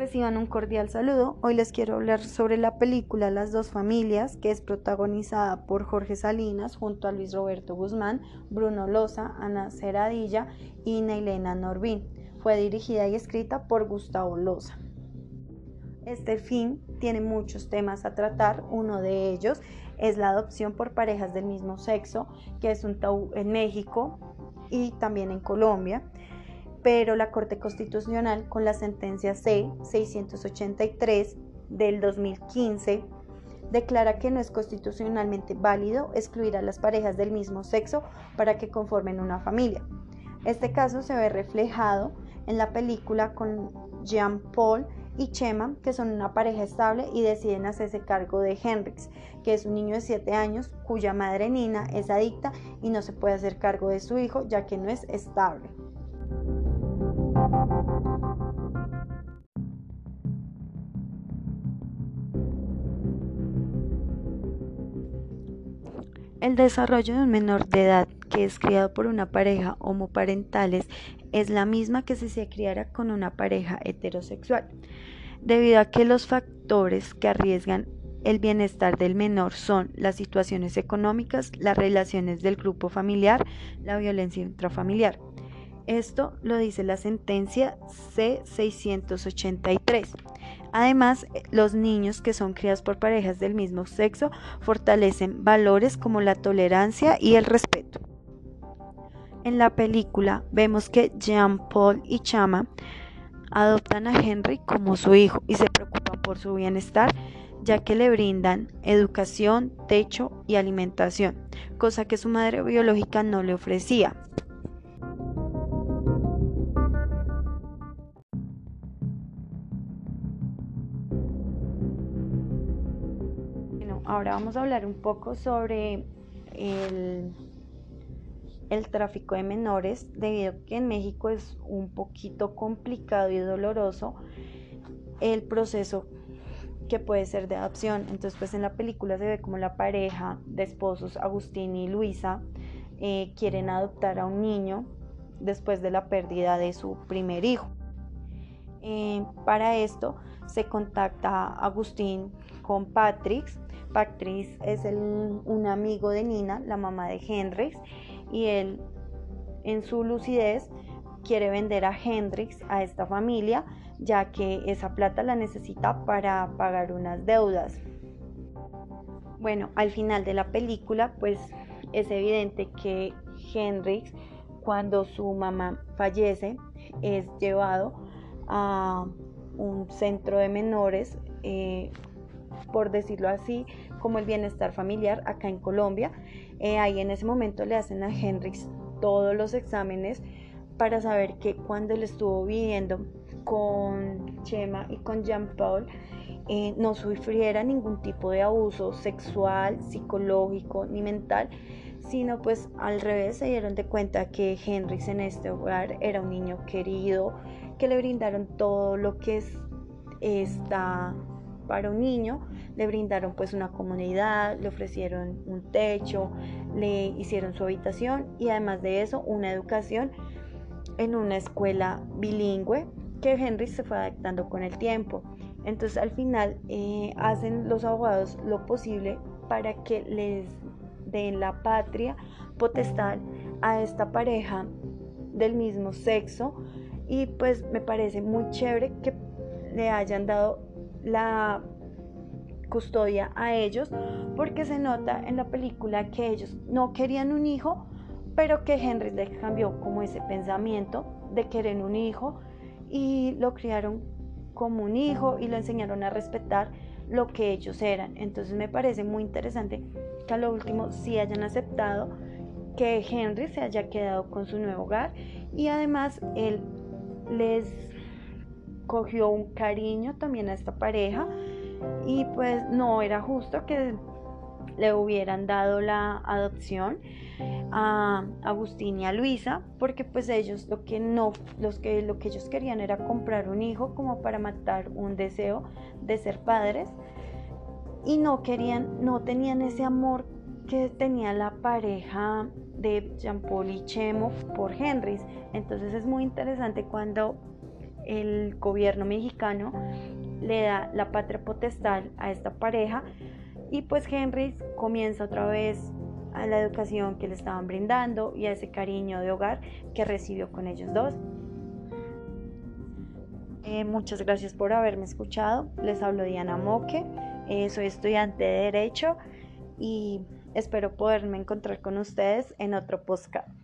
Reciban un cordial saludo. Hoy les quiero hablar sobre la película Las dos familias, que es protagonizada por Jorge Salinas junto a Luis Roberto Guzmán, Bruno Loza, Ana Ceradilla y Neilena Norbín. Fue dirigida y escrita por Gustavo Loza. Este film tiene muchos temas a tratar. Uno de ellos es la adopción por parejas del mismo sexo, que es un tabú en México y también en Colombia pero la Corte Constitucional con la sentencia C-683 del 2015 declara que no es constitucionalmente válido excluir a las parejas del mismo sexo para que conformen una familia. Este caso se ve reflejado en la película con Jean Paul y Chema, que son una pareja estable y deciden hacerse cargo de Henrix, que es un niño de 7 años cuya madre Nina es adicta y no se puede hacer cargo de su hijo ya que no es estable. El desarrollo de un menor de edad que es criado por una pareja homoparentales es la misma que si se criara con una pareja heterosexual, debido a que los factores que arriesgan el bienestar del menor son las situaciones económicas, las relaciones del grupo familiar, la violencia intrafamiliar. Esto lo dice la sentencia C683. Además, los niños que son criados por parejas del mismo sexo fortalecen valores como la tolerancia y el respeto. En la película vemos que Jean Paul y Chama adoptan a Henry como su hijo y se preocupan por su bienestar ya que le brindan educación, techo y alimentación, cosa que su madre biológica no le ofrecía. Ahora vamos a hablar un poco sobre el, tráfico de menores, debido a que en México es un poquito complicado y doloroso el proceso que puede ser de adopción. Entonces, pues en la película se ve como la pareja de esposos, Agustín y Luisa, eh, quieren adoptar a un niño después de la pérdida de su primer hijo. Eh, para esto se contacta Agustín con Patrick, Patrice es un amigo de Nina, la mamá de Hendrix, y él en su lucidez quiere vender a Hendrix a esta familia, ya que esa plata la necesita para pagar unas deudas. Bueno, al final de la película, pues es evidente que Hendrix, cuando su mamá fallece, es llevado a un centro de menores eh, por decirlo así, como el bienestar familiar acá en Colombia. Eh, ahí en ese momento le hacen a Hendrix todos los exámenes para saber que cuando él estuvo viviendo con Chema y con Jean Paul, eh, no sufriera ningún tipo de abuso sexual, psicológico ni mental, sino pues al revés se dieron de cuenta que Hendrix en este hogar era un niño querido, que le brindaron todo lo que es esta para un niño, le brindaron pues una comunidad, le ofrecieron un techo, le hicieron su habitación y además de eso una educación en una escuela bilingüe que Henry se fue adaptando con el tiempo. Entonces al final eh, hacen los abogados lo posible para que les den la patria potestad a esta pareja del mismo sexo y pues me parece muy chévere que le hayan dado la custodia a ellos porque se nota en la película que ellos no querían un hijo, pero que Henry les cambió como ese pensamiento de querer un hijo y lo criaron como un hijo y lo enseñaron a respetar lo que ellos eran. Entonces me parece muy interesante que a lo último sí hayan aceptado que Henry se haya quedado con su nuevo hogar y además él les cogió un cariño también a esta pareja y pues no era justo que le hubieran dado la adopción a Agustín y a Luisa porque pues ellos lo que no los que lo que ellos querían era comprar un hijo como para matar un deseo de ser padres y no querían no tenían ese amor que tenía la pareja de Jean Paul y Chemo por Henry entonces es muy interesante cuando el gobierno mexicano le da la patria potestad a esta pareja y pues Henry comienza otra vez a la educación que le estaban brindando y a ese cariño de hogar que recibió con ellos dos. Eh, muchas gracias por haberme escuchado. Les hablo Diana Moque. Eh, soy estudiante de Derecho y espero poderme encontrar con ustedes en otro podcast.